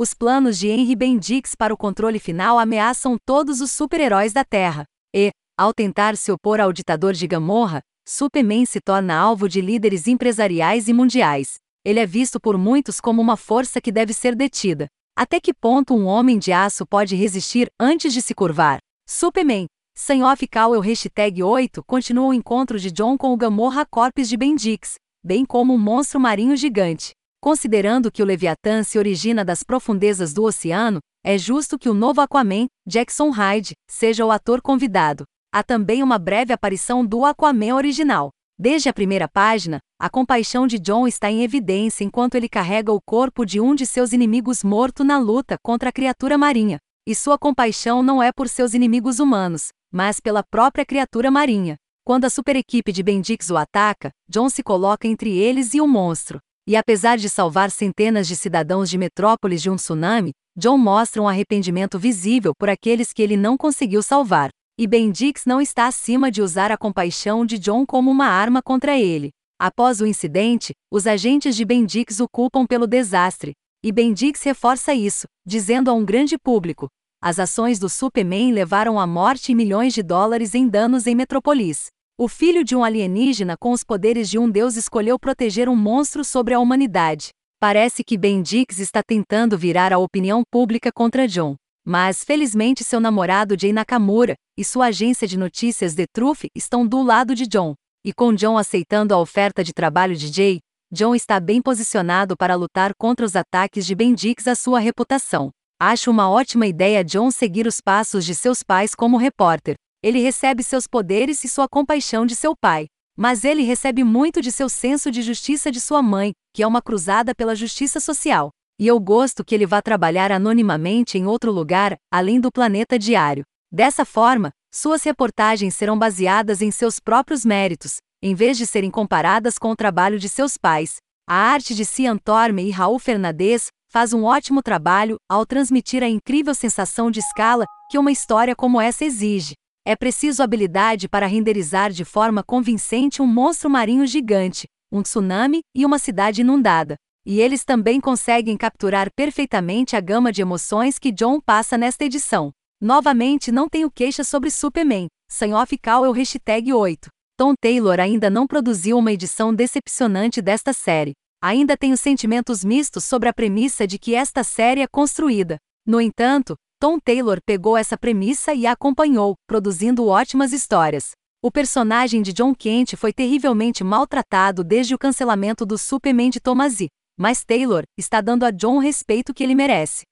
Os planos de Henry Bendix para o controle final ameaçam todos os super-heróis da Terra. E, ao tentar se opor ao ditador de Gamorra, Superman se torna alvo de líderes empresariais e mundiais. Ele é visto por muitos como uma força que deve ser detida. Até que ponto um homem de aço pode resistir antes de se curvar? Superman. Sem off Cowell hashtag 8 continua o encontro de John com o Gamorra Corpus de Bendix, bem como um monstro marinho gigante. Considerando que o Leviatã se origina das profundezas do oceano, é justo que o novo Aquaman, Jackson Hyde, seja o ator convidado. Há também uma breve aparição do Aquaman original. Desde a primeira página, a compaixão de John está em evidência enquanto ele carrega o corpo de um de seus inimigos morto na luta contra a criatura marinha. E sua compaixão não é por seus inimigos humanos, mas pela própria criatura marinha. Quando a super equipe de Bendix o ataca, John se coloca entre eles e o monstro. E apesar de salvar centenas de cidadãos de Metrópolis de um tsunami, John mostra um arrependimento visível por aqueles que ele não conseguiu salvar. E Bendix não está acima de usar a compaixão de John como uma arma contra ele. Após o incidente, os agentes de Bendix o culpam pelo desastre, e Bendix reforça isso, dizendo a um grande público: as ações do Superman levaram à morte e milhões de dólares em danos em Metrópolis. O filho de um alienígena com os poderes de um deus escolheu proteger um monstro sobre a humanidade. Parece que Bendix está tentando virar a opinião pública contra John. Mas, felizmente, seu namorado Jay Nakamura e sua agência de notícias The Truth estão do lado de John. E com John aceitando a oferta de trabalho de Jay, John está bem posicionado para lutar contra os ataques de Bendix à sua reputação. Acho uma ótima ideia John seguir os passos de seus pais como repórter. Ele recebe seus poderes e sua compaixão de seu pai. Mas ele recebe muito de seu senso de justiça de sua mãe, que é uma cruzada pela justiça social. E eu gosto que ele vá trabalhar anonimamente em outro lugar, além do planeta diário. Dessa forma, suas reportagens serão baseadas em seus próprios méritos, em vez de serem comparadas com o trabalho de seus pais. A arte de Cian Torme e Raul Fernandes faz um ótimo trabalho ao transmitir a incrível sensação de escala que uma história como essa exige. É preciso habilidade para renderizar de forma convincente um monstro marinho gigante, um tsunami e uma cidade inundada. E eles também conseguem capturar perfeitamente a gama de emoções que John passa nesta edição. Novamente não tenho queixa sobre Superman, sem off call eu hashtag 8. Tom Taylor ainda não produziu uma edição decepcionante desta série. Ainda tenho sentimentos mistos sobre a premissa de que esta série é construída. No entanto, Tom Taylor pegou essa premissa e a acompanhou, produzindo ótimas histórias. O personagem de John Kent foi terrivelmente maltratado desde o cancelamento do Superman de Thomas E mas Taylor está dando a John o respeito que ele merece.